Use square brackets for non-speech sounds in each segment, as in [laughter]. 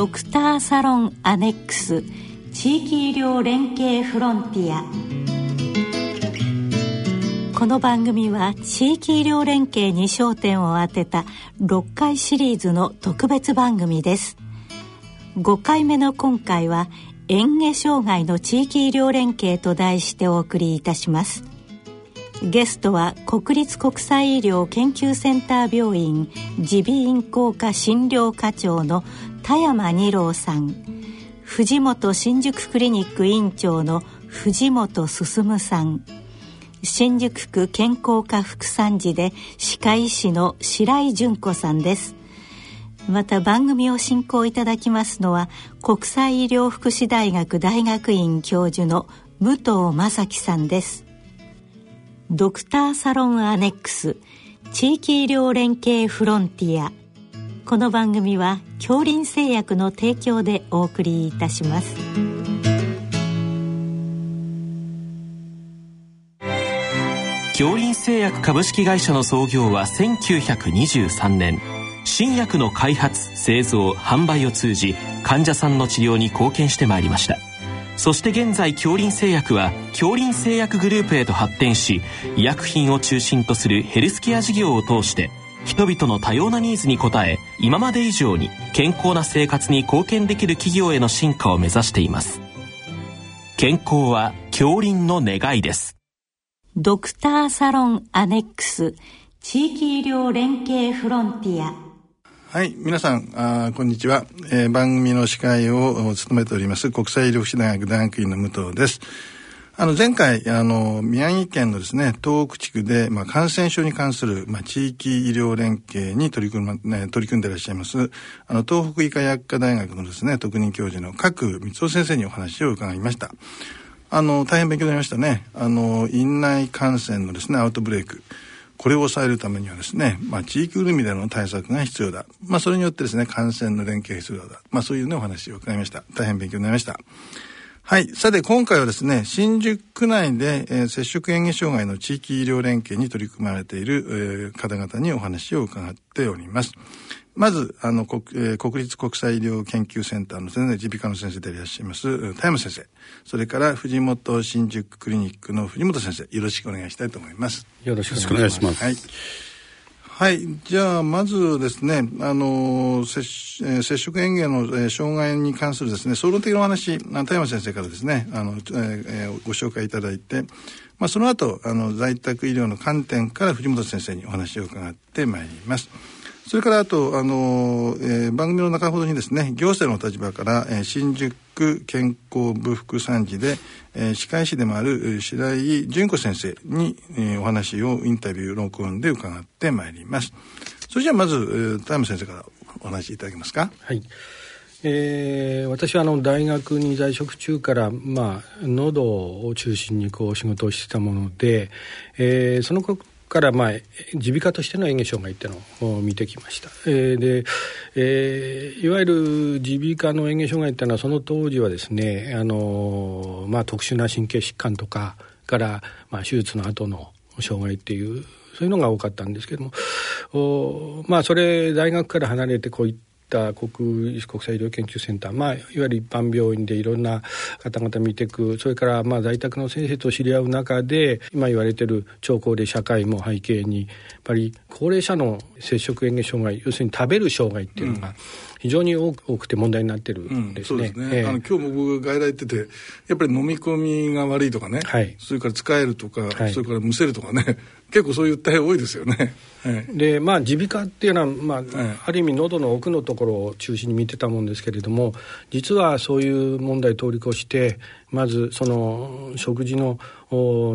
ドクターサロンアネックス地域医療連携フロンティア。この番組は地域医療連携に焦点を当てた6回シリーズの特別番組です。5回目の今回は嚥下障害の地域医療連携と題してお送りいたします。ゲストは国立国際医療研究センター病院耳鼻咽喉科診療課長の田山二郎さん藤本新宿クリニック院長の藤本進さん新宿区健康科副参事で歯科医師の白井純子さんです。また番組を進行いただきますのは国際医療福祉大学大学院教授の武藤正樹さんです。ドクターサロンアネックス地域医療連携フロンティア。この番組は恐林製薬の提供でお送りいたします。恐林製薬株式会社の創業は1923年。新薬の開発製造販売を通じ患者さんの治療に貢献してまいりました。そして現在恐林製薬は恐林製薬グループへと発展し医薬品を中心とするヘルスケア事業を通して人々の多様なニーズに応え今まで以上に健康な生活に貢献できる企業への進化を目指しています。健康は恐林の願いです。ドクターサロンアネックス地域医療連携フロンティア。はい、皆さん、あこんにちは、えー、番組の司会を務めております国際医療福祉大学大学院の武藤です。あの、前回、あの、宮城県のですね、東北地区で、まあ、感染症に関する、まあ、地域医療連携に取り組む、ね、取り組んでいらっしゃいます、あの、東北医科薬科大学のですね、特任教授の角光夫先生にお話を伺いました。あの、大変勉強になりましたね。あの、院内感染のですね、アウトブレイク。これを抑えるためにはですね、まあ、地域ぐるみでの対策が必要だ。まあ、それによってですね、感染の連携が必要だ。まあ、そういうね、お話を伺いました。大変勉強になりました。はい。さて、今回はですね、新宿区内で、えー、接触嚥下障害の地域医療連携に取り組まれている、えー、方々にお話を伺っております。まず、あの、国,、えー、国立国際医療研究センターの先生、耳鼻科の先生でいらっしゃいます、田山先生。それから、藤本新宿クリニックの藤本先生、よろしくお願いしたいと思います。よろしくお願いします。はい。はい。じゃあ、まずですね、あの、接接触嚥下の、え、障害に関するですね、総論的なお話、田山先生からですね、あの、えー、ご紹介いただいて、まあ、その後、あの、在宅医療の観点から藤本先生にお話を伺ってまいります。それからあと、あの、えー、番組の中ほどにですね、行政の立場から、えー、新宿健康部副参事で、えー、歯科医師でもある白井純子先生に、えー、お話をインタビュー録音で伺ってまいります。それじゃあまず、えー、田山先生からお話しいただけますか？はい。えー、私はあの大学に在職中から、まあ、喉を中心にこう仕事をしてたもので、えー、そのからまあ耳鼻科としての嚥下障害っていうのを見てきました。えー、で、えー、いわゆる耳鼻科の嚥下障害っていうのはその当時はですね、あのまあ、特殊な神経疾患とかからまあ手術の後の障害っていうそういうのが多かったんですけどもおまあそれ大学から離れてこういったった国国際医療研究センター、まあ、いわゆる一般病院でいろんな方々見ていくそれからまあ在宅の先生と知り合う中で今言われてる超高齢社会も背景にやっぱり高齢者の摂食嚥下障害要するに食べる障害っていうのが、非常に多くて問題になってるんですね。うん、すね。えー、あの今日も僕外来行っててやっぱり飲み込みが悪いとかね、はい、それから使えるとか、はい、それからむせるとかね結構そういった多いですよね。[laughs] でまあ耳鼻科っていうのは、まあある意味喉の奥のところを中心に見てたもんですけれども実はそういう問題通り越してまずその食事の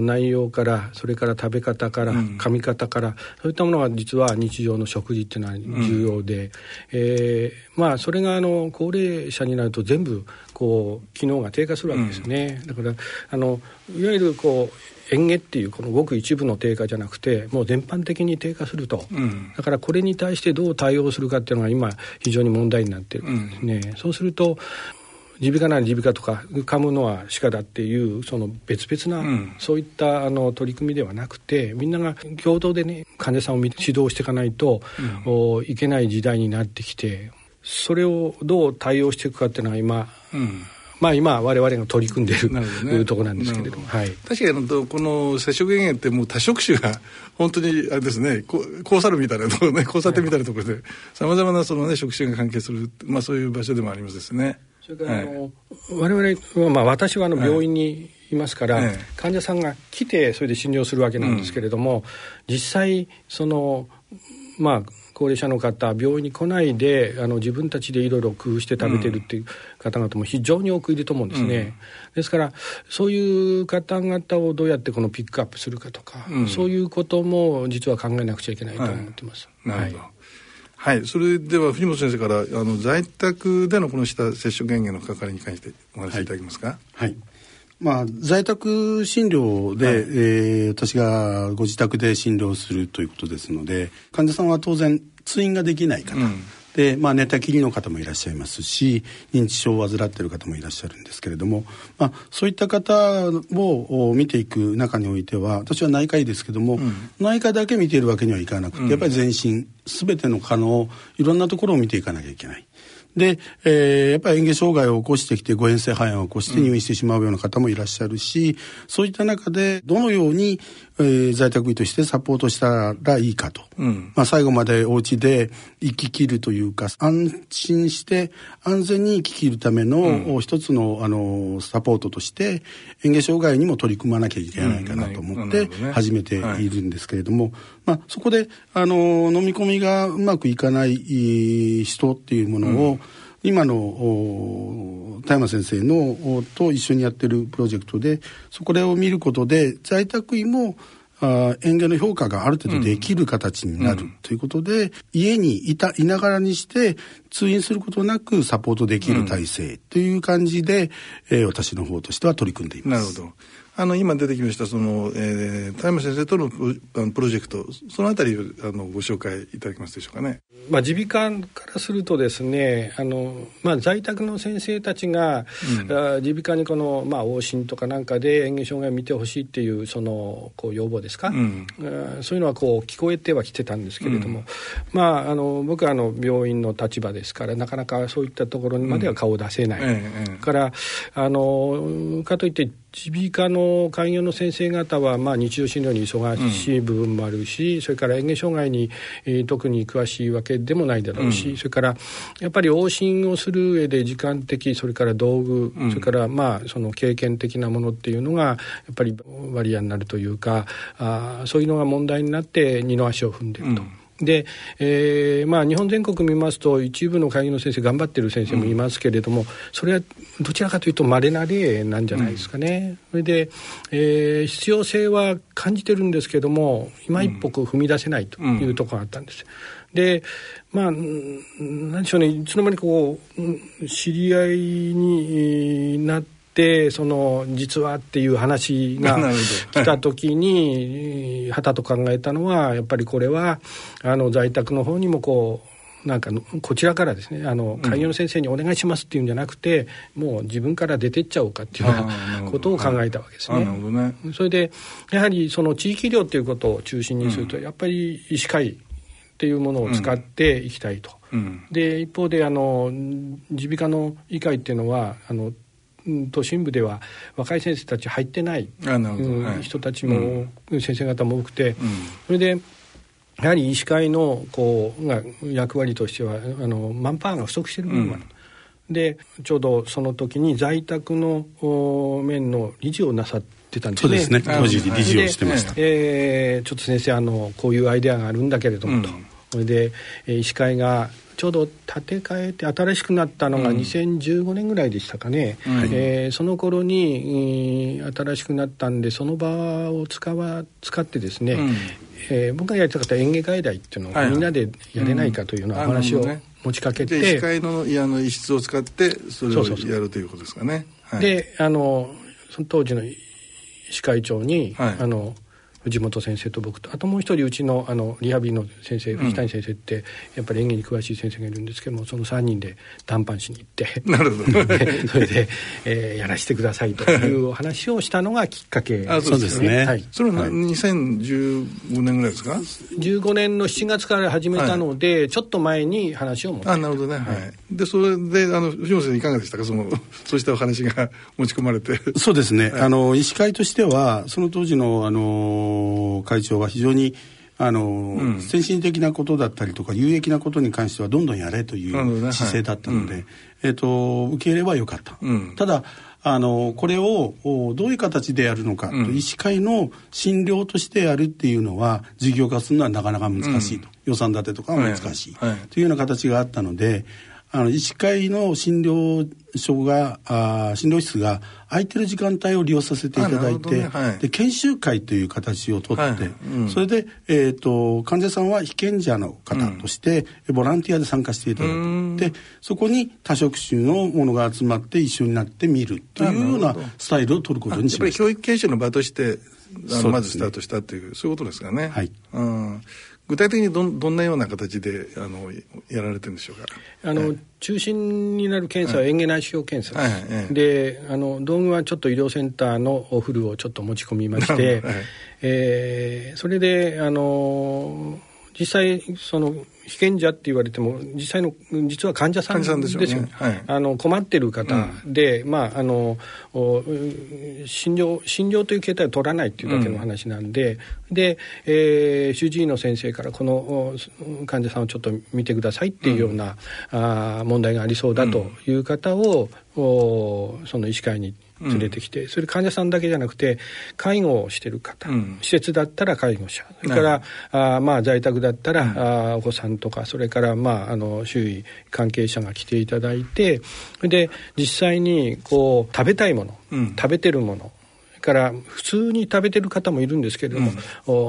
内容からそれから食べ方から噛み方から、うん、そういったものが実は日常の食事っていうのは重要で、うん、えー、まあそれがあの高齢者になると全部こう機能が低下するわけですね、うん、だからあのいわゆるこう嚥下っていうこのごく一部の低下じゃなくてもう全般的に低下すると、うん、だからこれに対してどう対応するかっていうのが今非常に問題になってるんですね、うん、そうすると耳鼻科なら耳鼻科とか噛むのは歯科だっていうその別々な、うん、そういったあの取り組みではなくてみんなが共同でね患者さんを指導していかないと、うん、いけない時代になってきてそれをどう対応していくかっていうのは今、うん。まあ、今我々が取り組んでいる、ね、ところなんですけれども、はい、確かにこの接触源ってもう多職種が [laughs] 本当にあれですね交差るみたいなところね交差点みたいなところでさまざまなその、ね、職種が関係する、まあ、そういう場所でもありますですね。それから、はい、あの我々は、まあ、私はあの病院にいますから、はい、患者さんが来てそれで診療するわけなんですけれども、うん、実際そのまあ高齢者の方病院に来ないであの自分たちでいろいろ工夫して食べてるっていう方々も非常に多くいると思うんですね、うん、ですからそういう方々をどうやってこのピックアップするかとか、うん、そういうことも実は考えなくちゃいけないと思ってます。はい、はいはい、それでは藤本先生からあの在宅でのこの下接触減減の関わりに関してお話しいただけますか？はい、はいまあ、在宅診療で、はい、えー、私がご自宅で診療するということですので患者さんは当然通院ができない方、うん、で、まあ、寝たきりの方もいらっしゃいますし認知症を患っている方もいらっしゃるんですけれども、まあ、そういった方を見ていく中においては私は内科医ですけども、うん、内科だけ見ているわけにはいかなくて、やっぱり全身全ての可能いろんなところを見ていかなきゃいけない。で、えー、やっぱり嚥下障害を起こしてきて誤嚥性肺炎を起こして入院してしまうような方もいらっしゃるし、うん、そういった中でどのように、えー、在宅医としてサポートしたらいいかと、うん、まあ、最後までお家で生き切るというか安心して安全に生き切るための、うん、一つのあのサポートとして嚥下障害にも取り組まなきゃいけないかなと思って始めているんですけれども、まあ、そこであの飲み込みがうまくいかない人っていうものを、うん今の田山先生のと一緒にやってるプロジェクトでそこを見ることで在宅医もあ園芸の評価がある程度できる形になる、ということで、家にいたいながらにして通院することなくサポートできる体制という感じで、えー、私の方としては取り組んでいます。なるほどあの今出てきましたその、えー、田山先生とのプロジェクトそのあたりをあのご紹介いただけますでしょうかね。まあ耳鼻科からするとですねあの、まあ、在宅の先生たちが耳鼻科にこの、まあ、往診とかなんかで嚥下障害を見てほしいっていうそのこう要望ですか、うん、そういうのはこう聞こえてはきてたんですけれども、うん、まああの僕はあの病院の立場ですからなかなかそういったところにまでは顔を出せない。うん。ええ、からあのかといって耳鼻科の開業の先生方は、まあ、日常診療に忙しい部分もあるし、うん、それから嚥下障害に、えー、特に詳しいわけでもないだろうし、うん、それからやっぱり往診をする上で時間的それから道具、うん、それからまあその経験的なものっていうのがやっぱり割合になるというかあそういうのが問題になって二の足を踏んでいると。で、えーまあ、日本全国見ますと一部の会議の先生頑張ってる先生もいますけれども、うん、それはどちらかというと稀な例なんじゃないですかね。うん、それで、えー、必要性は感じてるんですけども今一歩踏み出せないというところがあったんです。でまあ何でしょうねいつの間にこう知り合いになってってその実はっていう話が [laughs] 来た時にはたと考えたのはやっぱりこれはあの在宅の方にもこうなんかこちらからですねあの開業の先生にお願いしますっていうんじゃなくて、もう自分から出てっちゃおうかっていうようなことを考えたわけですね。ね。それでやはりその地域医療っていうことを中心にすると、やっぱり医師会っていうものを使っていきたいと。うん、で一方であの耳鼻科の医会っていうのはあの都心部では若い先生たち入ってない人たちも、うん、先生方も多くて、うん、それでやはり医師会のこうが役割としてはあのマンパワーが不足している部分がある。うん、でちょうどその時に在宅の面の理事をなさってたんですね。そうですね。当時理事をしてました。えー、ちょっと先生あのこういうアイデアがあるんだけれどもと。それで医師会がちょうど建て替えて新しくなったのが2015年ぐらいでしたかね、うん、えー、その頃に、新しくなったんでその場を使わ使ってですね、うん、えー、僕がやりたかった園芸外来っていうのをみんなでやれないかというような話を持ちかけて、うんね、医師会のいやの一室を使ってそれをやるということですかね。はい、であのその当時の医師会長に、はい、あの藤本先生と僕とあともう一人うちのあのリハビリの先生藤谷先生って、やっぱり演技に詳しい先生がいるんですけどもその3人で談判しに行って [laughs] なるほど。[laughs] それで、えー、やらせてくださいというお話をしたのがきっかけあそうですね、はい、それは2015年ぐらいですか？15年の7月から始めたので、はい、ちょっと前に話を持って。あなるほどね、はい、でそれであの藤本先生いかがでしたか？その [laughs] そうしたお話が持ち込まれて。そうですね、あの医師会としてはその当時のあの会長は非常にあの、うん、先進的なことだったりとか有益なことに関してはどんどんやれという姿勢だったので、はい。えーと、受け入れはよかった、うん、ただあのこれをどういう形でやるのか、うん、医師会の診療としてやるっていうのは事業化するのはなかなか難しいと、予算立てとかは難しい。はい、というような形があったのであの医師会の診療所があ診療室が空いてる時間帯を利用させていただいて、ね。はい、で研修会という形をとって、はい。うん、それで、えーと、患者さんは被験者の方として、うん、ボランティアで参加していただくでそこに多職種のものが集まって一緒になって見るというようなスタイルを取ることにしました。教育研修の場としてあのまずスタートしたというそういうことですかね。はい、うん具体的にどどんなような形であのやられてるんでしょうか？あの、はい、中心になる検査は嚥下内視鏡検査です、はいはい、であの道具はちょっと医療センターのおフルをちょっと持ち込みまして、はい、えー、それであの実際その被験者って言われても実際の実は患者さんですよね、ね。はい、あの困ってる方で、うん、まああの診療診療という形態を取らないっていうだけの話なんで、うん、で、えー、主治医の先生からこの患者さんをちょっと見てくださいっていうような、うん、あ問題がありそうだという方を、うん、その医師会に連れてきて、うん、それ患者さんだけじゃなくて介護をしてる方、うん、施設だったら介護者それから、あまあ在宅だったら、うん、あお子さんとかそれからまああの周囲関係者が来ていただいてで実際にこう食べたいもの、食べてるものから普通に食べてる方もいるんですけれども、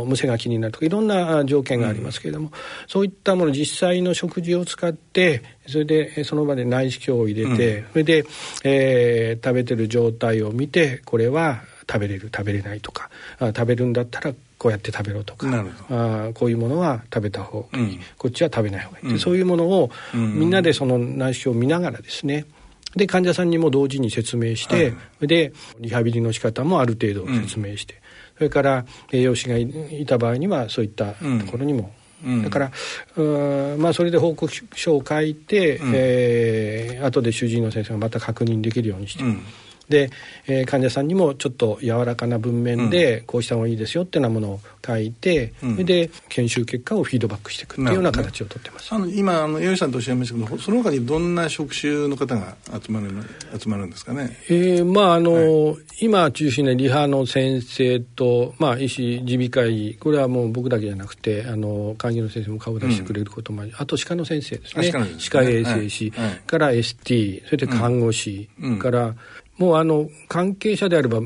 うん、むせが気になるとかいろんな条件がありますけれども、うん、そういったもの実際の食事を使ってそれでその場で内視鏡を入れて、うん、それで、えー、食べてる状態を見てこれは食べれる食べれないとかあ食べるんだったらこうやって食べろとかあこういうものは食べた方がいい、うん、こっちは食べない方がいい、うん、そういうものを、みんなでその内視鏡を見ながらですねで患者さんにも同時に説明して、はい、でリハビリの仕方もある程度説明して、うん、それから栄養士がいた場合にはそういったところにも、うん、だからうまあそれで報告書を書いて、うん、えー、後で主治医の先生がまた確認できるようにして。うんで、えー、患者さんにもちょっと柔らかな文面でこうした方がいいですよっていうようなものを書いて、うん、で研修結果をフィードバックしていくっていうような形をとってます。あの今あの吉さんとおっしゃいましたけどその他にどんな職種の方が集まる集まるんですかね？えー、まああの、はい、今中心にリハの先生とまあ医師耳鼻科医これはもう僕だけじゃなくてあの会議の先生も顔出してくれることもあり、うん、あと歯科の先生ですね。歯科衛生士、はい、から ST それで看護師、うん、からもうあの関係者であれば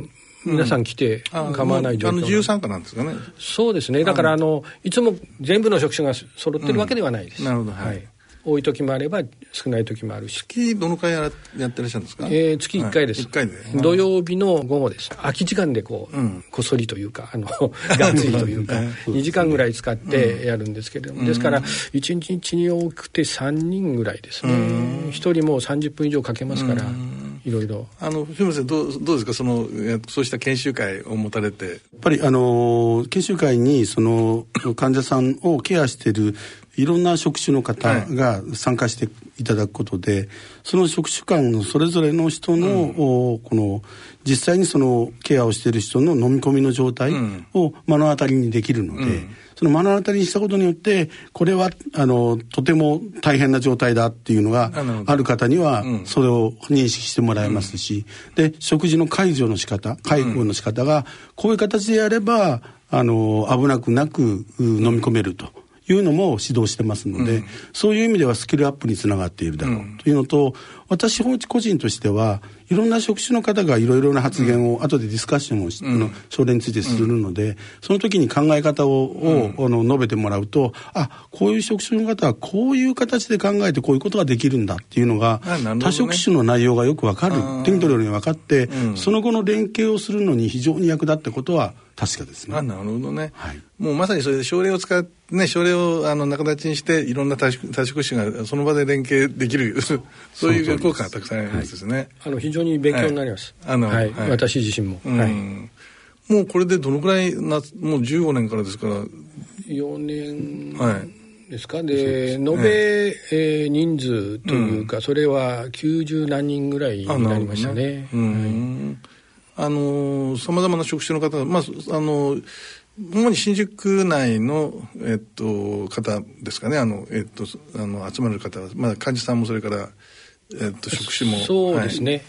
皆さん来て構わない状況、うん、あの自由参加なんですかね。そうですね。だからあのいつも全部の職種が揃ってるわけではないです、うん、なるほど。はい、多い時もあれば少ない時もあるし。月どの回ややってらっしゃるんですか、えー、月1回です、はい、回で。土曜日の午後です。空き時間でこう、うん、こっそりというかあの [laughs] がっつりというか [laughs] 2時間ぐらい使ってやるんですけれども、うん、ですから1日に多くて3人ぐらいですね。1人もう30分以上かけますから、いろいろ。あの藤本さんどうどうですか？そのそうした研修会を持たれて。やっぱりあの研修会にその患者さんをケアしているいろんな職種の方が参加していただくことで、はい、その職種間のそれぞれの人の、うん、この実際にそのケアをしている人の飲み込みの状態を目の当たりにできるので、うん、その目の当たりにしたことによってこれはあのとても大変な状態だっていうのがある方にはそれを認識してもらえますし、うん、で食事の介助の仕方介護の仕方がこういう形でやればあの危なくなく飲み込めると。いうのも指導してますので、うん、そういう意味ではスキルアップにつながっているだろう。というのと、私個人としてはいろんな職種の方がいろいろな発言を後でディスカッションをし、うん、症例についてするので、その時に考え方を,、をあの述べてもらうとあこういう職種の方はこういう形で考えてこういうことができるんだっていうのが、ね、多職種の内容がよく分かる。手に取るように分かって、その後の連携をするのに非常に役立ったことは確かですね。あなるほどね。はい、もうまさにそれで症例を使って、ね、症例をあの仲立ちにして、いろんな多職多職種がその場で連携できる、[laughs] そういう効果がたくさんあるんですね。はい、あの非常に勉強になります。はい、あの、はい、私自身も。はい。もうこれでどのくらいな、もう15年からですから。4年。はい。ですかで、延べ、えー、人数というか、それは90何人ぐらいになりましたね。うんあのさまざまな職種の方、まあ、あの主に新宿内の、えっと、方ですかね。あの、えっと、あの集まる方は、まあ、患者さんもそれからえっと、職種もそうですね、はい、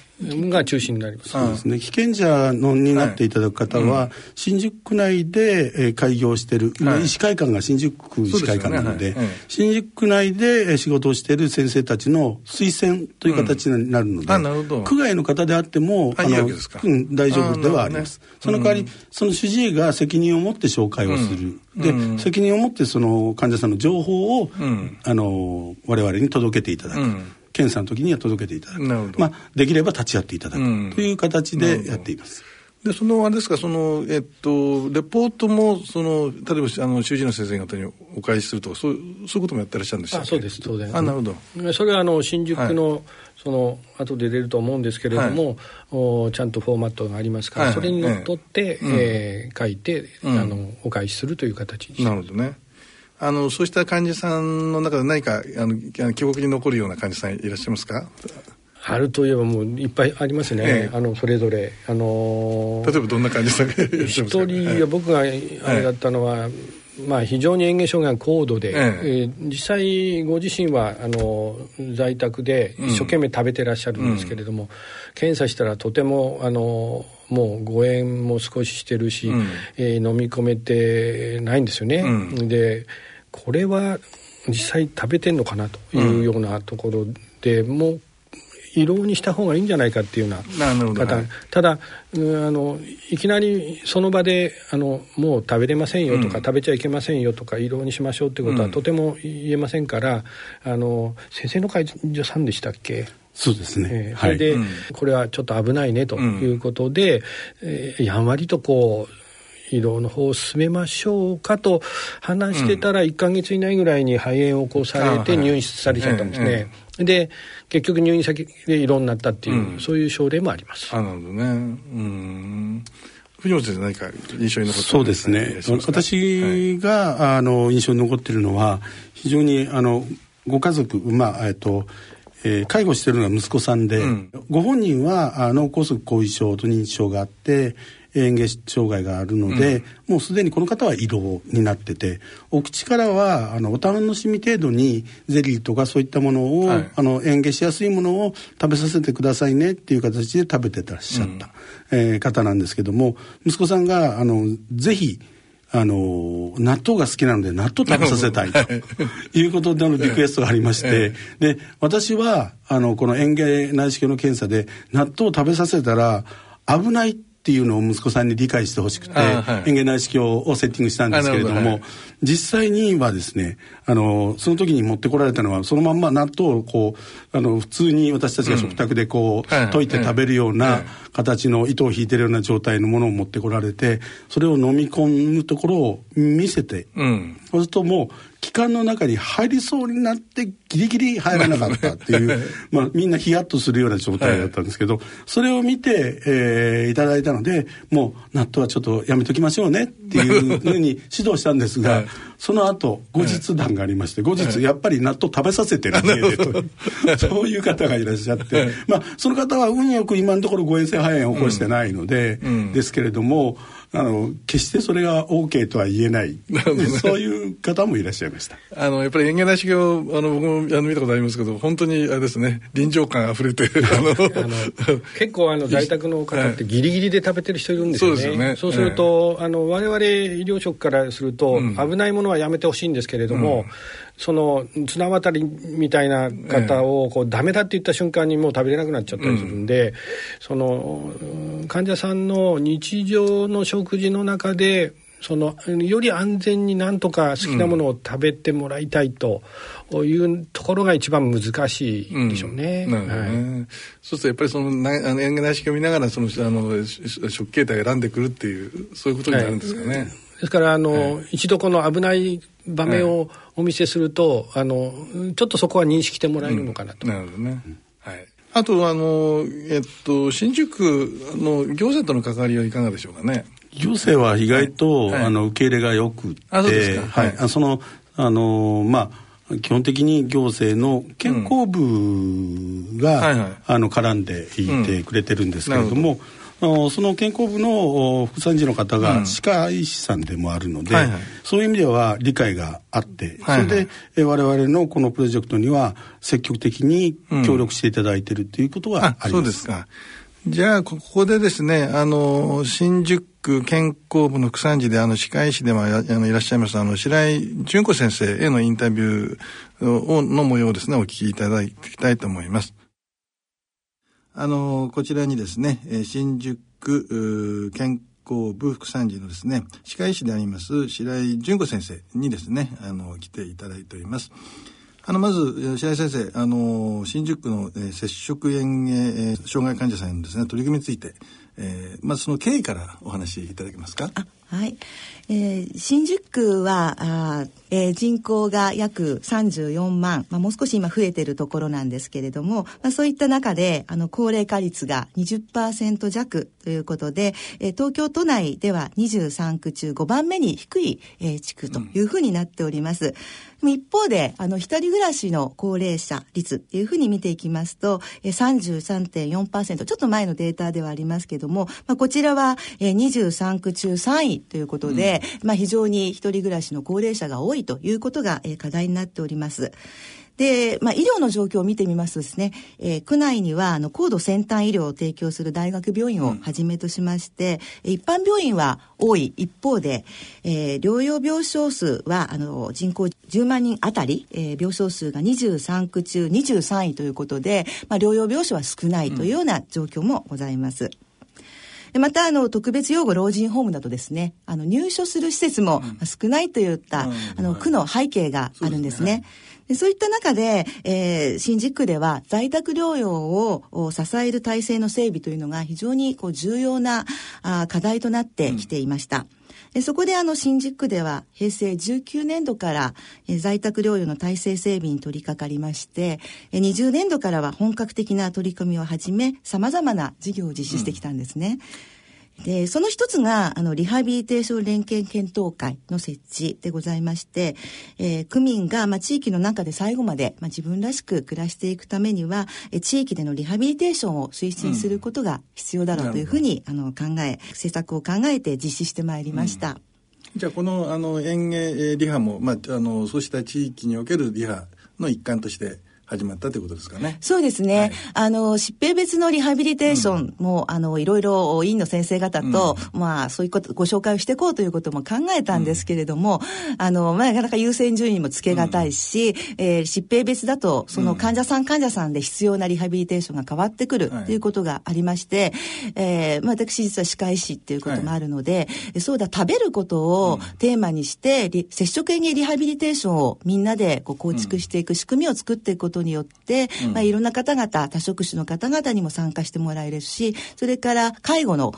が中心になります。そうですね。被験者のになっていただく方は、はいうん、新宿区内で、えー、開業している、はい、医師会館が新宿区医師会館なので、ね、新宿区内で仕事をしている先生たちの推薦という形になるので、うん、区外の方であってもあの、うん、大丈夫ではあります、ね、その代わり、その主治医が責任を持って紹介をする、で、責任を持ってその患者さんの情報を、あの我々に届けていただく。検査の時には届けていただく。まあ、できれば立ち会っていただく。という形でやっています。でそのあれですかそのえっとレポートもその例えばあの主治医の先生方にお返しするとかそうそういうこともやってらっしゃるんですかそうです当然。あなるほど。それはあの新宿の、はい、その後で出ると思うんですけれども、はい、おちゃんとフォーマットがありますから、はい、それにのっとって、ええー、書いて、うん、あのお返しするという形になるほどねあのそうした患者さんの中で何かあの記憶に残るような患者さんいらっしゃいますか？あるといえばもういっぱいありますね、ええ、あのそれぞれ、あのー、例えばどんな患者さんがいらっしゃいますか？一人は僕があれだったのは、まあ、非常に嚥下障害高度で、ええ。ー、実際ご自身はあの在宅で一生懸命食べてらっしゃるんですけれども、うん、検査したらとてもあのもう誤嚥も少ししてるし、うん、えー、飲み込めてないんですよね。うん、でこれは実際食べてんのかなというようなところで、もう胃ろうにした方がいいんじゃないかっていうような方、はい、ただ、うん、あのいきなりその場であのもう食べれませんよとか、うん、食べちゃいけませんよとか胃ろうにしましょうってことはとても言えませんから、うん、あの先生の患者さんでしたっけ？そうですね、えー、それで、はい、これはちょっと危ないねということで、うん、えー、やんわりとこう移動の方を進めましょうかと話してたら1か月以内ぐらいに肺炎を起こされて入院されちゃったんですね。で結局入院先で胃ろうになったっていう、うん、そういう症例もあります。あなるほどね。うん。藤本先生何か印象に残ってそうですね。私が、はい、あの印象に残っているのは非常にあのご家族まあえっとえー、介護してるのが息子さんで、うん、ご本人は脳梗塞後遺症と認知症があって嚥下障害があるので、うん、もうすでにこの方は移動になっててお口からはあのお楽しみ程度にゼリーとかそういったものを、はい、あの嚥下しやすいものを食べさせてくださいねっていう形で食べてらっしゃった、うん、えー、方なんですけども息子さんがあのぜひあの納豆が好きなので納豆食べさせたいと [laughs] い。うことでのリクエストがありまして、で私はあのこの嚥下内視鏡の検査で納豆を食べさせたら危ないっていうのを息子さんに理解してほしくて、はい、園芸内視鏡をセッティングしたんですけれども、はい、実際にはですねあのその時に持ってこられたのはそのまんま納豆をこうあの普通に私たちが食卓でこう、うん、溶いて食べるような形の糸を引いてるような状態のものを持ってこられてそれを飲み込むところを見せて、うん、そうするともう気管の中に入りそうになってギリギリ入らなかったっていう、[laughs] まあみんなヒヤッとするような状態だったんですけど、それを見て、えー、いただいたので、もう納豆はちょっとやめときましょうねっていうふうに指導したんですが、[laughs] その後、後日談がありまして、後日やっぱり納豆食べさせてる家でと、[laughs] そういう方がいらっしゃって、まあその方は運よく今のところ誤嚥性肺炎を起こしてないので、ですけれども、あの決してそれが OK とは言えない、ね、[laughs] そういう方もいらっしゃいました。あのやっぱり園芸内修行あの僕もあの見たことありますけど本当にあれですね臨場感あふれてあの結構あの在宅の方ってギリギリで食べてる人いるんですよね、そうですよね。そうすると、えー、あの我々医療職からすると、うん、危ないものはやめてほしいんですけれども、うん。その綱渡りみたいな方をこうダメだって言った瞬間にもう食べれなくなっちゃったりするんで、うん、その患者さんの日常の食事の中でそのより安全になんとか好きなものを食べてもらいたいというところが一番難しいでしょうね。うん、ね。はい、そうするとやっぱりそのなあの演芸内視鏡を見ながらそのあの食形態を選んでくるっていうそういうことになるんですかね。はい、ですからあの、はい、一度この危ない場面をお見せすると、あのちょっとそこは認識してもらえるのかなと。なるほどね。はい。あとあのえっと新宿の行政との関わりはいかがでしょうかね。行政は意外と、はい、あの受け入れがよくて、はい、はい、そのあのまあ基本的に行政の健康部が、うんはいはい、あの絡んでいてくれてるんですけれども、うん、その健康部の副参事の方が歯科医師さんでもあるので、そういう意味では理解があって、それで我々のこのプロジェクトには積極的に協力していただいているということはあります。そうですかじゃあ、ここでですね、あの、新宿区健康部の副参事で、あの、歯科医師でもあのいらっしゃいます、あの、白井純子先生へのインタビューをの模様をですね、お聞きいただきたいと思います。あの、こちらにですね、新宿区健康部副参事のですね、歯科医師であります、白井純子先生にですね、あの、来ていただいております。あの、まず、白井先生、あの、新宿区の、えー、接触園芸、えー、障害患者さんのですね、取り組みについて、えー、まずその経緯からお話しいただけますか？はい。えー、新宿区はあ、えー、人口が約34万、まあ、もう少し今増えてるところなんですけれども、まあ、そういった中であの高齢化率が20%弱ということで、えー、東京都内では23区中5番目に低い、えー、地区というふうになっております。うん、一方で、あの、一人暮らしの高齢者率っていうふうに見ていきますと、えー、33.4%、ちょっと前のデータではありますけども、まあ、こちらは、えー、23区中3位ということで、うん、まあ、非常に一人暮らしの高齢者が多いということが、えー、課題になっております。で、まあ、医療の状況を見てみますとですね、えー、区内には、あの、高度先端医療を提供する大学病院をはじめとしまして、うん、一般病院は多い一方で、えー、療養病床数は、あの、人口10万人あたり、えー、病床数が23区中23位ということで、まあ、療養病床は少ないというような状況もございます。うんまた、あの、特別養護老人ホームだとですね、あの、入所する施設も少ないといった、うん、あの、区の背景があるんですね。でそういった中で、えー、新宿区では在宅療養を支える体制の整備というのが非常にこう重要なあ課題となってきていました。うんでそこであの新宿区では平成19年度から在宅療養の体制整備に取り掛かりまして20年度からは本格的な取り組みをはじめ様々な事業を実施してきたんですね。うんで、その一つが、あの、リハビリテーション連携検討会の設置でございまして、えー、区民が、まあ、地域の中で最後まで、まあ、自分らしく暮らしていくためには、え地域でのリハビリテーションを推進することが必要だろうというふうに、うん、あの、考え、政策を考えて実施してまいりました。うん、じゃあ、この、あの、園芸リハも、まあ、あの、そうした地域におけるリハの一環として、始まったということですかね。そうですね。はい、あの、疾病別のリハビリテーションも、うん、あの、いろいろ委員の先生方と、うん、まあ、そういうこと、ご紹介をしていこうということも考えたんですけれども、うん、あの、まあ、なかなか優先順位もつけがたいし、うん、えー、疾病別だと、その患者さん患者さんで必要なリハビリテーションが変わってくるということがありまして、はい、えー、まあ、私実は歯科医師っていうこともあるので、はい、そうだ、食べることをテーマにして、接触園芸リハビリテーションをみんなでこう構築していく仕組みを作っていくことによって、まあ、いろんな方々、多職種の方々にも参加してもらえるし、それから介護の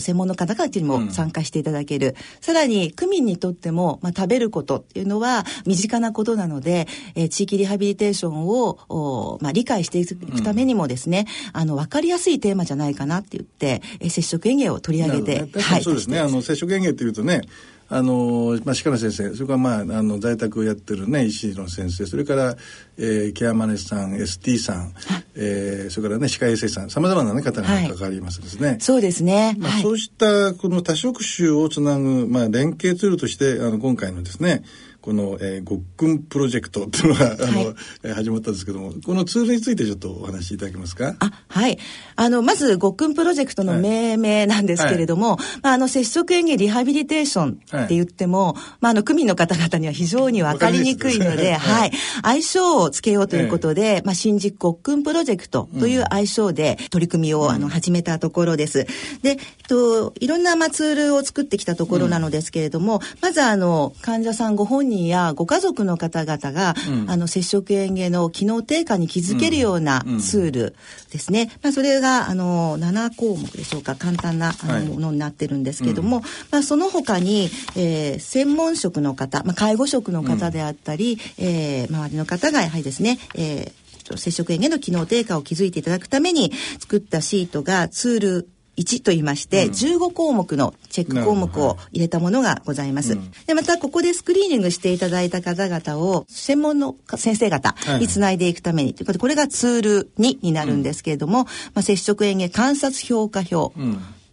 専門の方々にも参加していただける。うん、さらに、区民にとっても、まあ、食べることっていうのは身近なことなので、えー、地域リハビリテーションを、まあ、理解していくためにもですね、うん、あの、わかりやすいテーマじゃないかなって言って、えー、接触園芸を取り上げて、ね、はい。そうですね。あの、接触園芸っていうとね、あの、まあ、鹿野先生、それからまあ、あの、在宅をやってるね、医師の先生、それから、えー、ケアマネさん、ST さん、えー、それからね、歯科衛生さん、様々な、ね、方が関わりますですね。はい、そうですね。まあ、そうした、この多職種をつなぐ、まあ、連携ツールとして、あの、今回のですね、この、えー、ごっくんプロジェクトっていうのが、あの、はい、始まったんですけども、このツールについてちょっとお話しいただけますか？あ、はい。あの、まず、ごっくんプロジェクトの命名なんですけれども、はい、まあ、あの、接触園芸リハビリテーションって言っても、はい、まあ、あの、区民の方々には非常にわかりにくいので、はい。愛称をつけようということで、まあ、新宿ごっくんプロジェクトという愛称で取り組みを、あの、始めたところです。で、えっと、いろんな、まあ、ツールを作ってきたところなのですけれども、まず、あの、患者さんご本人やご家族の方々が、うん、あの接触園芸の機能低下に気づけるようなツールですね、まあ、それがあの7項目でしょうか。簡単なあの、ものになってるんですけども、まあ、その他に、えー、専門職の方、まあ、介護職の方であったり、うん、えー、周りの方がやはりですね、えー、接触園芸の機能低下を築いていただくために作ったシートがツール1と言いまして、うん、15項目のチェック項目を入れたものがございます。で、またここでスクリーニングしていただいた方々を専門の先生方につないでいくために、ということで、これがツール2になるんですけれども、まあ、接触園芸観察評価表。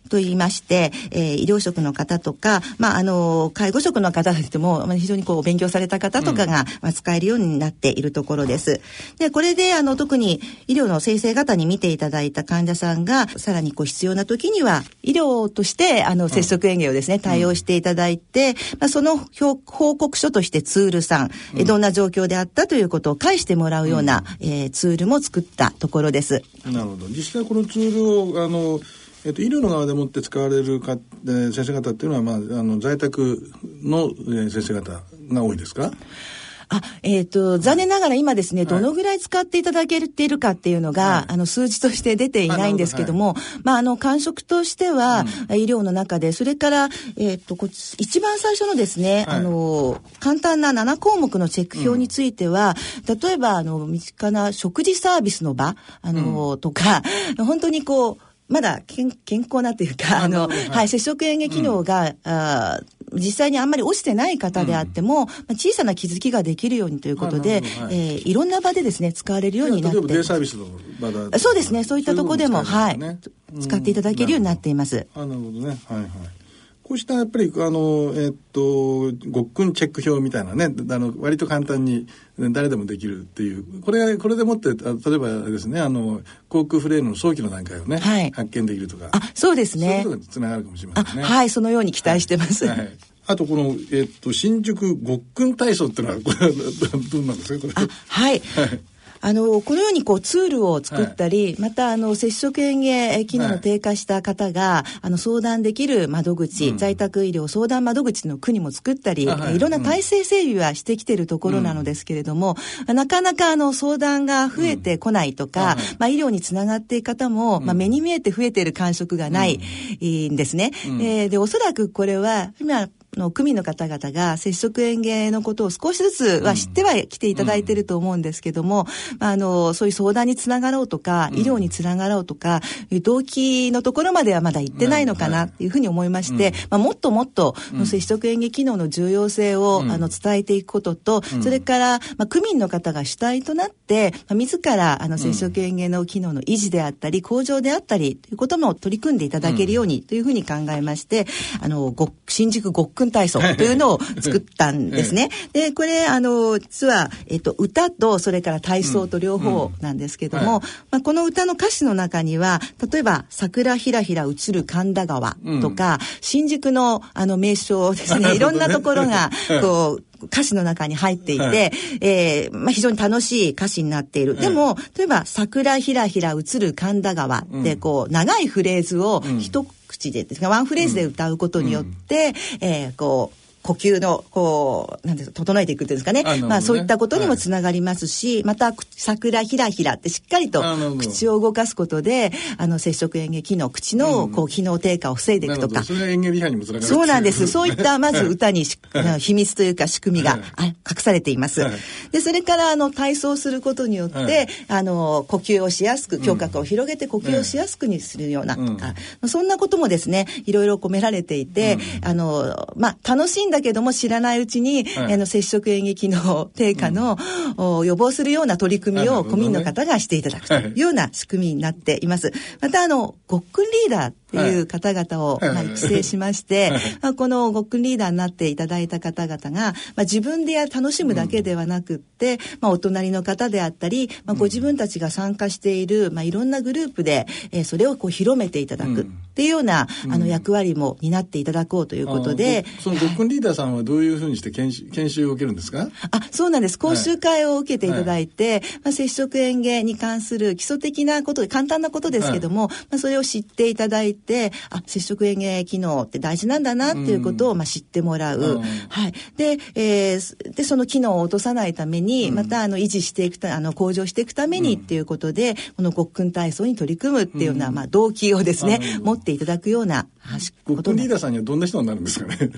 と言いまして、えー、医療職の方とか、まあ、あの、介護職の方としても、まあ、非常にこう、勉強された方とかが、まあ、使えるようになっているところです。で、これで、あの、特に医療の先生方に見ていただいた患者さんが、さらにこう、必要な時には、医療として、あの、接触園芸をですね、対応していただいて、まあ、その報告書としてツールさん、うん、どんな状況であったということを返してもらうような、うん、えー、ツールも作ったところです。なるほど。実際このツールを、あの、えっと、医療の側でもって使われるか、えー、先生方っていうのは、まあ、あの在宅の、えー、先生方が多いですか？あ、えっ、ー、と、残念ながら今ですね、どのぐらい使っていただけているかっていうのが、はい、あの、数字として出ていないんですけども、はい、まあ、あの、感触としては、うん、医療の中で、それから、えっ、ー、と、こ一番最初のですね、はい、あの、簡単な7項目のチェック表については、うん、例えば、あの、身近な食事サービスの場、あの、うん、とか、本当にこう、まだ健健康なというか、あの、はい、はい、接触園芸機能が、うん、あ実際にあんまり落ちてない方であっても、うん、まあ、小さな気づきができるようにということで、はい、えー、いろんな場でですね、使われるようになって。デイサービスの場だそうですね、そういったところでも、はい、使っていただけるようになっています。あなるほどね。はいはい。こうしたやっぱりあの、えっとごっくんチェック表みたいなねあの割と簡単に誰でもできるっていうこれがこれでもって例えばですねあの航空フレイルの早期の段階をね、はい、発見できるとかあそうですね。そういうことにつながるかもしれませんね。はいそのように期待してます、はい、はいあとこの、えっと、新宿ごっくん体操っていうのは、これはどうなんですか？これ。はい。はいあの、このようにこうツールを作ったり、はい、またあの、接触園芸機能の低下した方が、はい、あの、相談できる窓口、うん、在宅医療相談窓口の国も作ったり、はい、いろんな体制整備はしてきてるところなのですけれども、うん、なかなかあの、相談が増えてこないとか、うん、まあ、医療につながっていく方も、まあ、目に見えて増えている感触がない、ん。ですね。えー、で、おそらくこれは、今、の区民の方々が接触園芸のことを少しずつは知っては来ていただいていると思うんですけども、うん、あの、そういう相談につながろうとか、医療につながろうとか、動機のところまではまだ行ってないのかなっていうふうに思いまして、まあ、もっともっと、接触園芸機能の重要性を、あの、伝えていくことと、それから、まあ、区民の方が主体となって、まあ、自ら、あの、接触園芸の機能の維持であったり、向上であったり、ということも取り組んでいただけるように、というふうに考えまして、あの、ご、新宿ごっくん体操というのを作ったんですね。で、これ、あの、実は、えっと、歌と、それから体操と両方なんですけども、まあ、この歌の歌詞の中には、例えば、桜ひらひら映る神田川とか、新宿の、あの、名称ですね、いろんなところが、こう、歌詞の中に入っていて、はい、えー、まあ、非常に楽しい歌詞になっている。でも、例えば、桜ひらひら映る神田川って、こう、長いフレーズを一口で、ワンフレーズで歌うことによって、うん、えー、こう、呼吸の、こう、なんですか、整えていくっていうんですかね。ね。まあ、そういったことにもつながりますし、はい、また、桜ひらひらってしっかりと口を動かすことで、あの、接触演劇の口の、こう、機能低下を防いでいくとか。それが演劇にもつながるそうなんです。そういった、[laughs] まず歌に [laughs] 秘密というか仕組みが、隠されています。で、それから、あの、体操することによって、あの、呼吸をしやすく、胸郭を広げて呼吸をしやすくにするようなとか、そんなこともですね、いろいろ込められていて、あの、まあ、楽しんだだけども知らないうちに、はい、あの接触演劇の低下の、うん、予防するような取り組みを区民の方がしていただくというような仕組みになっています。またあの、ごっくんリーダーっっていう方々を、まあ、育成しまして、まあ、このごっくんリーダーになっていただいた方々が、まあ、自分で楽しむだけではなくって、まあ、お隣の方であったり、まあ、ご自分たちが参加している、まあ、いろんなグループで、えー、それをこう広めていただくっていうような、あの役割も担っていただこうということで、そのごっくんリーダーさんはどういうふうにして研修研修を受けるんですか？あそうなんです。講習会を受けていただいて、はい、まあ、接触園芸に関する基礎的なこと簡単なことですけども、はい、まあ、それを知っていただいてあ接触園芸機能って大事なんだなっていうことを、まあ、知ってもらう、うん、はい、で,、えー、でその機能を落とさないために、またあの維持していくたあの向上していくためにっていうことで、うん、このごっくん体操に取り組むっていうような、まあ、動機をですね持っていただくようなごっくんリーダーさんにはどんな人になるんですかね？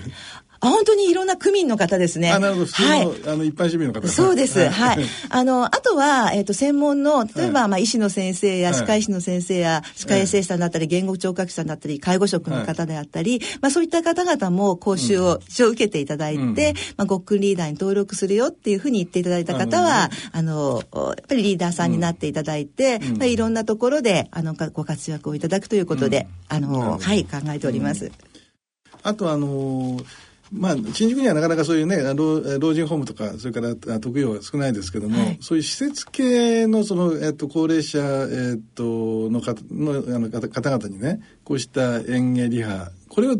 あ本当にいろんな区民の方ですね。あなるほど。はい、あの一般市民の方。そうです。[laughs] はい。あのあとはえっ、ー、と専門の例えば、はい、まあ医師の先生や歯科医師の先生や歯科衛生士さんだったり言語聴覚士さんだったり介護職の方であったり、まあそういった方々も講習を一応受けていただいて、うん、まあごっくんリーダーに登録するよっていうふうに言っていただいた方は、あのやっぱりリーダーさんになっていただいて、うん、まあいろんなところであのご活躍をいただくということで、あのはい考えております。あとあのーまあ、新宿にはなかなかそういうね老老人ホームとかそれから特養は少ないですけども、はい、そういう施設系のその、えっと、高齢者、えっと、の方のあの方々にねこうした園芸リハこれは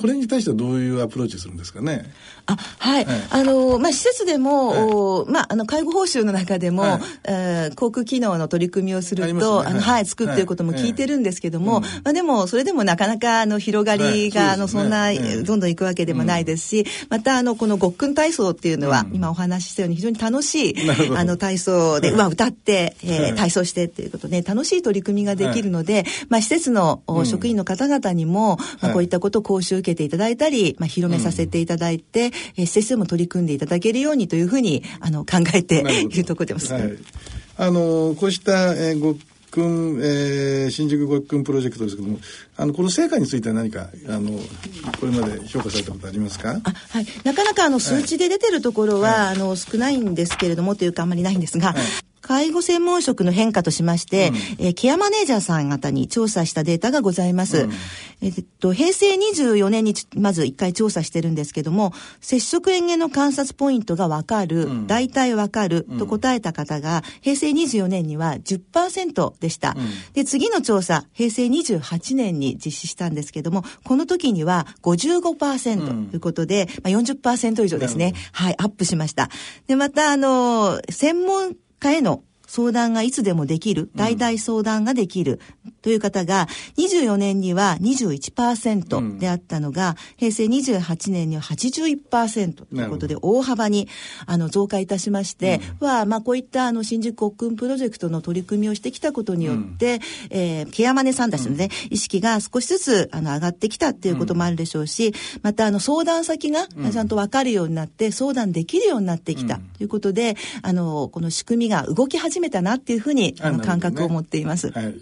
これに対してはどういうアプローチするんですかね？あはい、はい、あのまあ施設でも、はい、まああの介護報酬の中でも、はい、えー、航空機能の取り組みをするとあ、ね、あのはい。作っていることも聞いてるんですけども、はい、まあでもそれでもなかなかあの広がりが、あのそんな、どんどんいくわけでもないですし、またあのこのごっくん体操っていうのは、うん、今お話ししたように非常に楽しいあの体操で、まあ歌って、えー、体操してっていうことで楽しい取り組みができるので、まあ施設の、職員の方々にも、まあこういったことを講習受けていただいたり、まあ広めさせていただいて、えー、施設でも取り組んでいただけるようにというふうにあの考えているところでます。はい、あのこうした、えー、ごくん、えー、新宿ごっくんプロジェクトですけどもあのこの成果については何かあのこれまで評価されたことありますか？あ、はい、なかなかあの数値で出てるところは、はい、あの少ないんですけれどもというかあんまりないんですが、はい介護専門職の変化としまして、うん、えー、ケアマネージャーさん方に調査したデータがございます。うん、えっと、平成24年にまず一回調査してるんですけども、接触園芸の観察ポイントがわかる、うん、大体わかると答えた方が、平成24年には10%でした。で、次の調査、平成28年に実施したんですけども、この時には55%ということで、まあ、40%以上ですね。はい、アップしました。で、また、あの、専門家への相談がいつでもできる、代々相談ができるという方が、24年には21%であったのが、平成28年には81%ということで、大幅にあの増加いたしまして、は、まあ、こういったあの新宿国訓プロジェクトの取り組みをしてきたことによって、えー、ケアマネさんたちのね、意識が少しずつあの上がってきたっていうこともあるでしょうし、またあの相談先がちゃんと分かるようになって、相談できるようになってきたということで、あの、この仕組みが動き始め始めたなっていうふうにあの感覚を持っています。はい、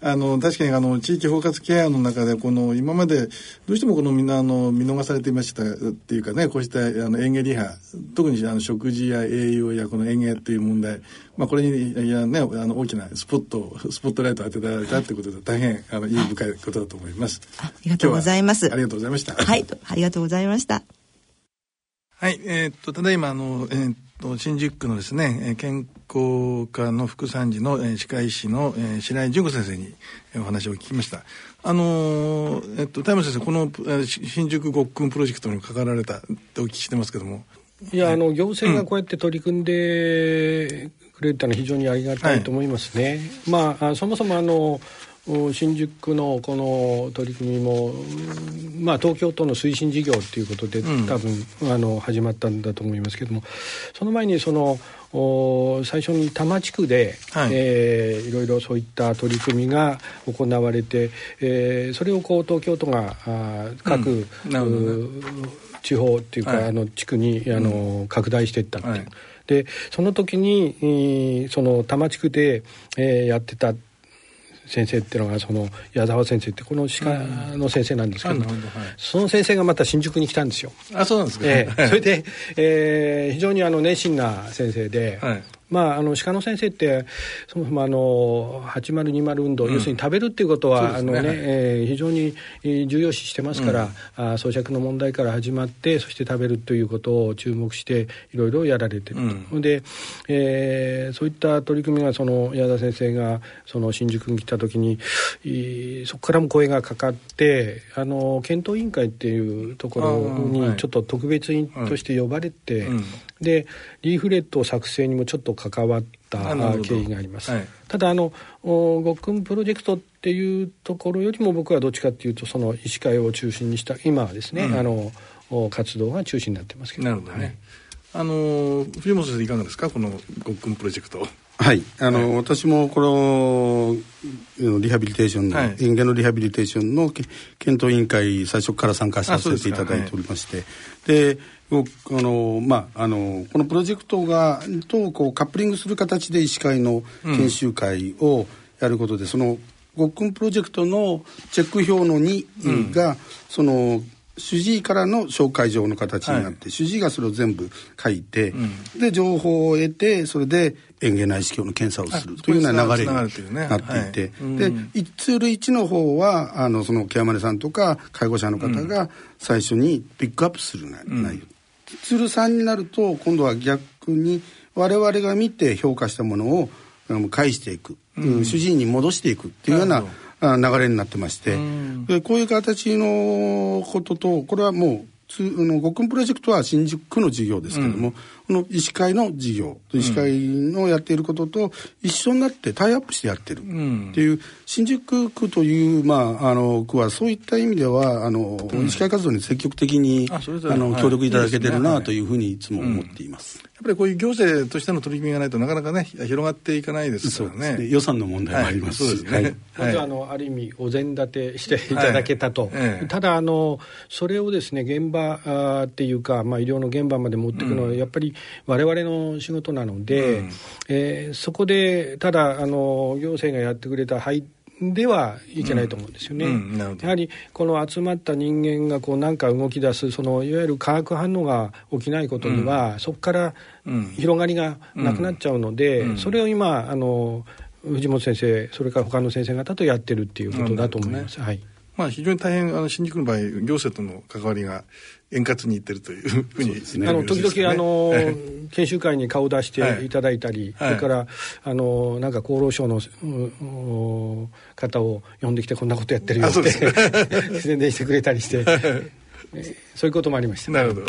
あの確かにあの地域包括ケアの中でこの今までどうしてもこのみんなあの見逃されていましたっていうかねこうしたあの園芸リハ特にあの食事や栄養やこの園芸っていう問題まあこれにいやねあの大きなスポットスポットライトを当てられたってことで大変あの意義深いことだと思います。ありがとうございます。ありがとうございました。はい、ありがとうございました。はい、えー、っとただいまあのえー、新宿区のですね健康科の副参事の、えー、歯科医師の、えー、白井純子先生に、えー、お話を聞きました。あのー、えっと、田山先生、この、えー、新宿ごっくんプロジェクトに関わられたってお聞きしてますけども。いや、あの、行政がこうやって取り組んでくれたのは非常にありがたいと思いますね。はい、まあ、そもそもあの、新宿のこの取り組みも、まあ、東京都の推進事業ということで多分、うん、あの始まったんだと思いますけどもその前にその最初に多摩地区で、はい。えー、いろいろそういった取り組みが行われて、えー、それをこう東京都があ各、うん、地方っていうか、はい、あの地区にあの、うん、拡大していったっていう。はい。でその時にその多摩地区で、えー、やってた先生っていうのがその矢沢先生ってこの歯科の先生なんですけど,、その先生がまた新宿に来たんですよ。あそうなんですか、えー、それで、えー、非常にあの熱心な先生で、はいまあ、あの鹿野先生ってそもそもあの8020運動、うん、要するに食べるっていうことは、ね、あのねえー、非常に重要視してますから、うん、あ咀嚼の問題から始まってそして食べるということを注目していろいろやられてる。と、うん、で、えー、そういった取り組みがその矢田先生がその新宿に来た時にそこからも声がかかってあの検討委員会っていうところにちょっと特別員として呼ばれて、でリーフレットを作成にもちょっと関わった経緯があります、はい、ただあのごっくんプロジェクトっていうところよりも僕はどっちかっていうとその医師会を中心にした今はですね、うん、あの活動が中心になってますけど。なるほどね、はい、あの藤本先生いかがですか？このごっくんプロジェクト。はい。あの、はい、私もこのリハビリテーションの、はい、園芸のリハビリテーションの検討委員会最初から参加させていただいておりまして、であのまあ、あのこのプロジェクトがとこうカップリングする形で医師会の研修会をやることで、うん、そのごっくんプロジェクトのチェック表の2が、うん、その主治医からの紹介状の形になって、はい、主治医がそれを全部書いて、うん、で情報を得てそれで園芸内視鏡の検査をするというような流れになっていて、ねはい、でツール1の方はあのそのケアマネさんとか介護者の方が最初にピックアップする内容、うん、ツール3になると今度は逆に我々が見て評価したものを返していく、うん、主治医に戻していく。っていうような流れになってまして、でこういう形のこととこれはもうあのごくんプロジェクトは新宿区の事業ですけども、この医師会の事業医師会のやっていることと一緒になってタイアップしてやってる。っていう、新宿区という、まあ、あの区はそういった意味ではあの、医師会活動に積極的にあの協力いただけてるなというふうにいつも思っています。やっぱりこういう行政としての取り組みがないとなかなかね広がっていかないですからね。ね。予算の問題もあります。し、はい、ね。はい、あのある意味お膳立てしていただけたと。はい、ただあのそれをですね現場あっていうかまあ医療の現場まで持っていくのはやっぱり我々の仕事なので、うん、えー、そこでただあの行政がやってくれた配ではいけないと思うんですよね。うんうん、やはりこの集まった人間がこう何か動き出すそのいわゆる化学反応が起きないことには、うん、そこから広がりがなくなっちゃうので、それを今あの藤本先生それから他の先生方とやってるっていうことだと思います。ね、はいまあ、非常に大変あの新宿の場合行政との関わりが円滑にいってるというふうに、ね、あの時々あの研修会に顔を出していただいたり、はい、それからあのなんか厚労省の方を呼んできてこんなことやってるよって宣伝してくれたりして [laughs] そういうこともありました。なるほど。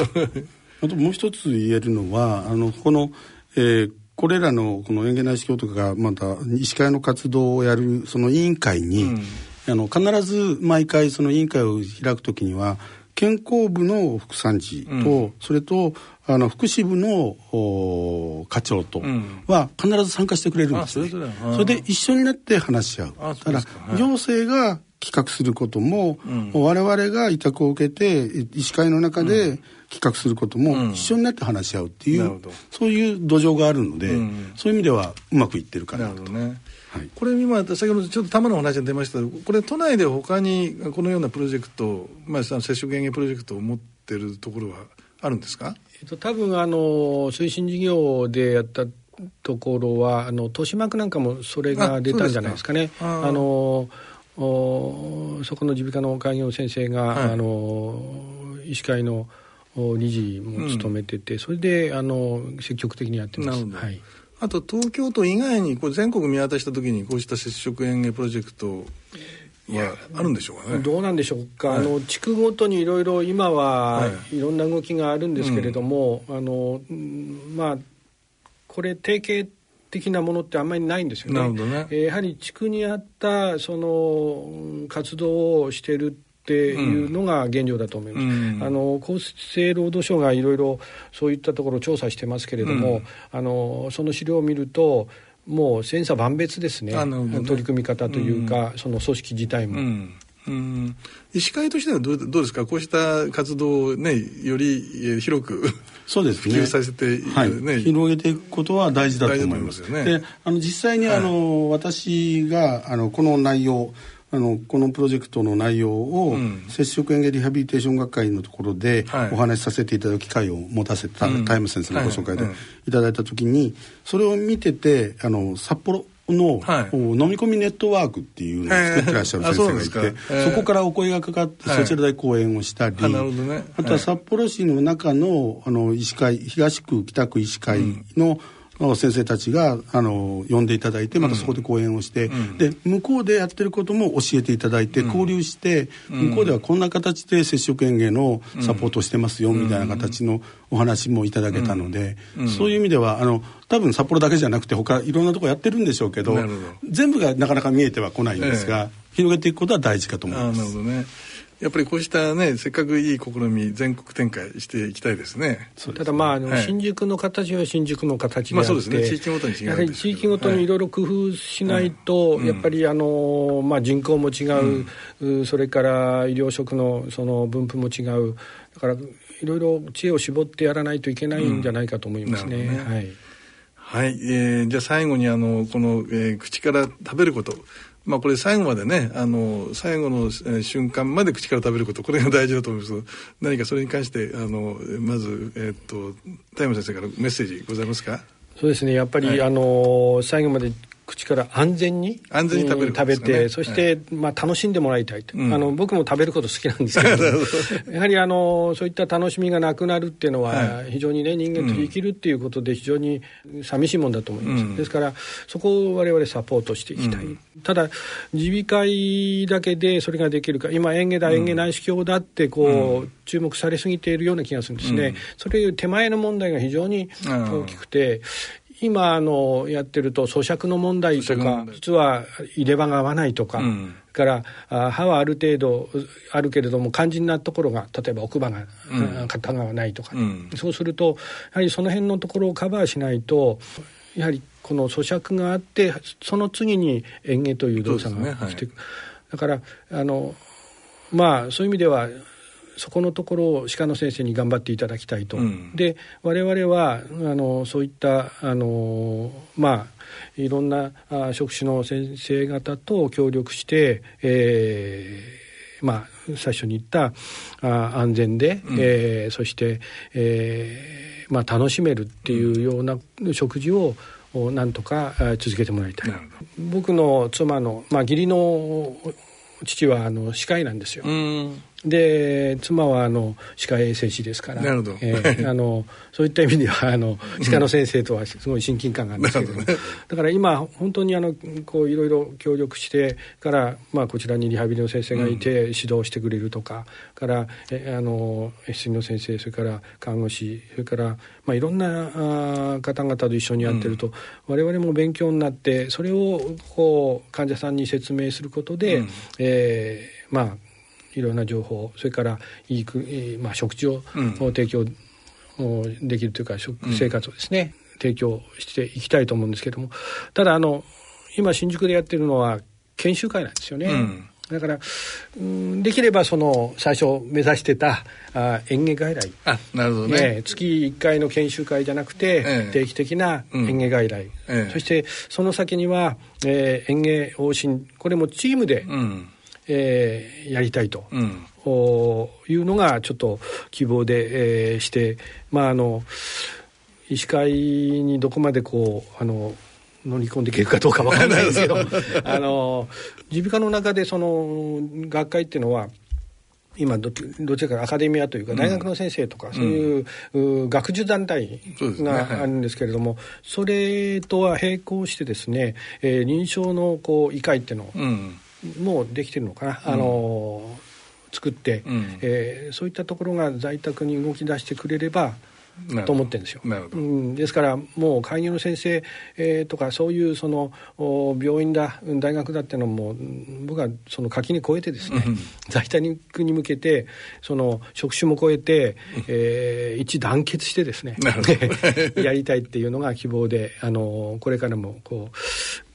あともう一つ言えるのはあのこの、えー、これらのこの園芸内視鏡とかがまた医師会の活動をやるその委員会に、うん、あの必ず毎回その委員会を開くときには健康部の副参事と、うん、それとあの福祉部の課長とは必ず参加してくれるんですね、それで一緒になって話し合う。だから行政が企画することも、うん、我々が委託を受けて医師会の中で企画することも一緒になって話し合うっていう、うん、そういう土壌があるので、うん、そういう意味ではうまくいってるかなと。ねはい、これ今先ほどちょっと玉の話が出ましたこれ都内で他にこのようなプロジェクト、まあ、接触減塩プロジェクトを持ってるところはあるんですか、えっと、多分あの推進事業でやったところはあの豊島区なんかもそれが出たんじゃないですかね。あのおそこの耳鼻科の開業先生が、はい、あの医師会の理事も務めてて、うん、それであの積極的にやってます。はいあと東京都以外にこう全国見渡した時にこうした接触園芸プロジェクトはあるんでしょうかね。どうなんでしょうか。はい、あの地区ごとにいろいろ今はいろんな動きがあるんですけれども、はいうん、あのまあこれ定型的なものってあんまりないんですよね。ねえー、やはり地区にあったその活動をしてるっていうのが現状だと思います。うん、あの厚生労働省がいろいろそういったところを調査してますけれども、うん、あのその資料を見るともう千差万別ですね、ね、取り組み方というか、うん、その組織自体も。うん。医師会としてはどうどうですか？こうした活動をねより広くそうですね。普及させて、はい、広げていくことは大事だと思います。すよね、で、あの実際に、あの、はい、私があのこの内容あのこのプロジェクトの内容を、接触園芸リハビリテーション学会のところでお話しさせていただく機会を持たせた、タイム先生のご紹介でい。ただいた時にそれを見ててあの札幌の、はい、飲み込みネットワークっていうのを作ってらっしゃる先生がいて、そそこからお声がかかって、そちらで講演をしたり、ね、あとは札幌市の中のあの医師会東区北区医師会の、先生たちがあの呼んでいただいてまたそこで講演をして、うん、で向こうでやってることも教えていただいて、うん、交流して、向こうではこんな形で接触園芸のサポートしてますよ、みたいな形のお話もいただけたので、そういう意味ではあの多分札幌だけじゃなくて他いろんなとこやってるんでしょうけど全部がなかなか見えてはこないんですが、ええ、広げていくことは大事かと思います。なるほどねやっぱりこうしたねせっかくいい試み全国展開していきたいですね。ただまああの、はい、新宿の形は新宿の形であって、まあ、そうですね地域ごとに違うやはり地域ごとにい。ろいろ工夫しないと、はい、やっぱりあの、まあ、人口も違う、うん、それから医療職のその分布も違う。だからいろいろ知恵を絞ってやらないといけないんじゃないかと思いますね。うん、ね。はい。はい、えー、じゃあ最後にあのこの、えー、口から食べることまあこれ最後までねあの最後の、瞬間まで口から食べることこれが大事だと思います何かそれに関してあのまず、えー、っと田山先生からメッセージございますか？そうですね。やっぱり、はい、あの最後まで口から安全に安全に食べる、ね、食べてそして、まあ、楽しんでもらいたいと、うん、あの僕も食べること [laughs] 好きなんですけど。[laughs] やはりあのそういった楽しみがなくなるっていうのは、非常にね人間と生きるっていうことで非常に寂しいもんだと思います、うん、ですからそこを我々サポートしていきたい、うん、ただ耳鼻科医だけでそれができるか今園芸だ園芸内視鏡だってこう、注目されすぎているような気がするんですね、それ手前の問題が非常に大きくて今あのやってると咀嚼の問題とか実は入れ歯が合わないとか、うん、からあ歯はある程度あるけれども肝心なところが例えば奥歯が、うん、片側ないとか、うん、そうするとやはりその辺のところをカバーしないとやはりこの咀嚼があってその次に園芸という動作が来ていく、ね。はい、だからあのまあそういう意味ではそこのところを歯科の先生に頑張っていただきたいと、うん、で我々はあのそういったあのまあいろんなあ職種の先生方と協力して、えー、まあ最初に言ったあ安全で、うん、えー、そして、えーまあ、楽しめるっていうような食事をなんとか続けてもらいたい。僕の妻の、まあ、義理の父はあの歯科医なんですよ。で妻はあの歯科衛生士ですから。なるほど、えー、あのそういった意味ではあの歯科の先生とはすごい親近感があるんですけど、ね、だから今本当にあのこういろいろ協力してから、まあ、こちらにリハビリの先生がいて指導してくれるとか、うん、からえあの S の先生それから看護師それから、まあ、いろんなあ方々と一緒にやってると、うん、我々も勉強になってそれをこう患者さんに説明することで、うん、えー、まあいろんな情報それからいい、まあ、食事を提供できるというか、食生活をですね、提供していきたいと思うんですけども。ただあの今新宿でやってるのは研修会なんですよね。うん。だから、うん、できればその最初目指してたあ園芸外来。あなるほどね、ね、月1回の研修会じゃなくて、ええ、定期的な園芸外来、うん、そしてその先には、えー、園芸往診。これもチームで、うんえー、やりたいと、うん、いうのがちょっと希望で、えー、してまああの医師会にどこまでこうあの乗り込んでいけるかどうかわからないですけど [laughs] あの耳鼻科の中でその学会っていうのは今どどちらかアカデミアというか大学の先生とか、そういう,、う学術団体があるんですけれどもそ,、れとは並行してですね、えー、臨床のこう医会っていうのを、もうできてるのかな、あの作って、うん、えー、そういったところが在宅に動き出してくれればと思ってるんですよ、うん、ですからもう開業の先生、えー、とかそういうその病院だ大学だっていうのも僕はその垣根越えてですね、うん、在宅に向けてその職種も超えて、えー、一致団結してですね [laughs] やりたいっていうのが希望であのこれからもこう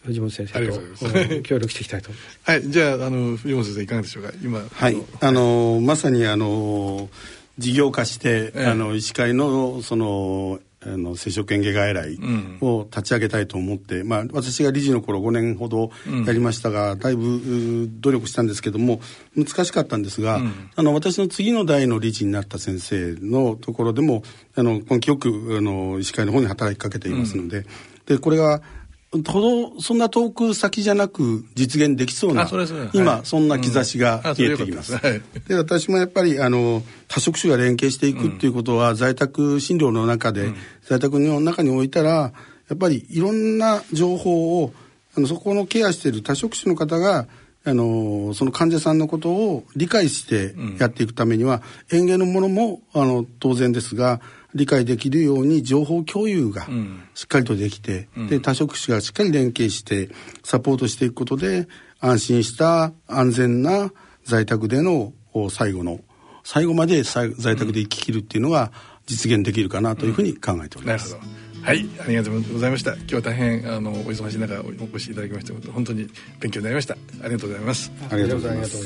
藤本先生と協力していきたいと思います。はい、じゃああの藤本先生いかがでしょうか？今。はい。あのまさにあの事業化して、ええ、あの医師会のそのあの接触園芸外来を立ち上げたいと思って、うん、まあ、私が理事の頃5年ほどやりましたが、うん、だいぶ努力したんですけども難しかったんですが、うん、あの私の次の代の理事になった先生のところでもあの根気よくあの医師会の方に働きかけていますので,、でこれがほどそんな遠く先じゃなく実現できそうな、そ今そんな兆しが見えてきます。で私もやっぱりあの多職種が連携していくっていうことは、在宅診療の中で、在宅の中に置いたらやっぱりいろんな情報をあのそこのケアしている多職種の方があのその患者さんのことを理解してやっていくためには、うん、園芸のものもあの当然ですが理解できるように情報共有がしっかりとできて、うん、で多職種がしっかり連携してサポートしていくことで安心した安全な在宅での最後の最後まで在宅で生ききるっていうのが実現できるかなというふうに考えております。うんはい、ありがとうございました。今日は大変あのお忙しい中お越しいただきまして本当に勉強になりました。ありがとうございます。ありがとうございます。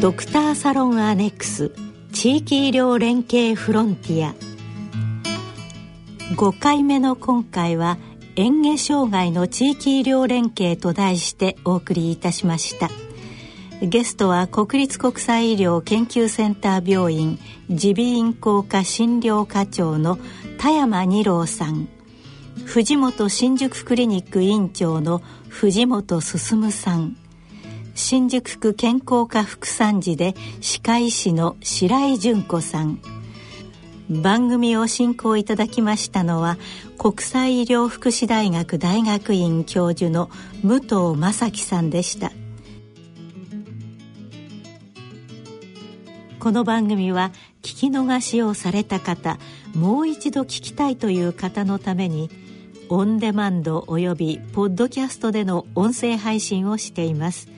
ドクターサロンアネックス地域医療連携フロンティア。5回目の今回は嚥下障害の地域医療連携と題してお送りいたしました。ゲストは国立国際医療研究センター病院耳鼻咽喉科診療課長の田山二郎さん。藤本新宿クリニック院長の藤本進さん。新宿区健康科副参事で歯科医師の白井純子さん。番組を進行いただきましたのは国際医療福祉大学大学院教授の武藤正樹さんでした。この番組は聞き逃しをされた方もう一度聞きたいという方のためにオンデマンドおよびポッドキャストでの音声配信をしています。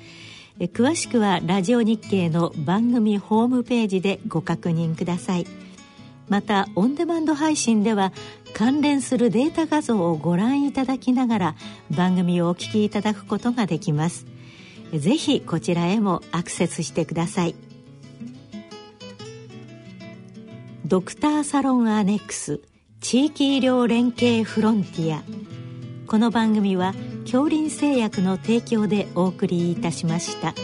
詳しくはラジオ日経の番組ホームページでご確認ください。またオンデマンド配信では関連するデータ画像をご覧いただきながら番組をお聞きいただくことができます。ぜひこちらへもアクセスしてください。ドクターサロンアネックス地域医療連携フロンティア。この番組は恐林製薬の提供でお送りいたしました。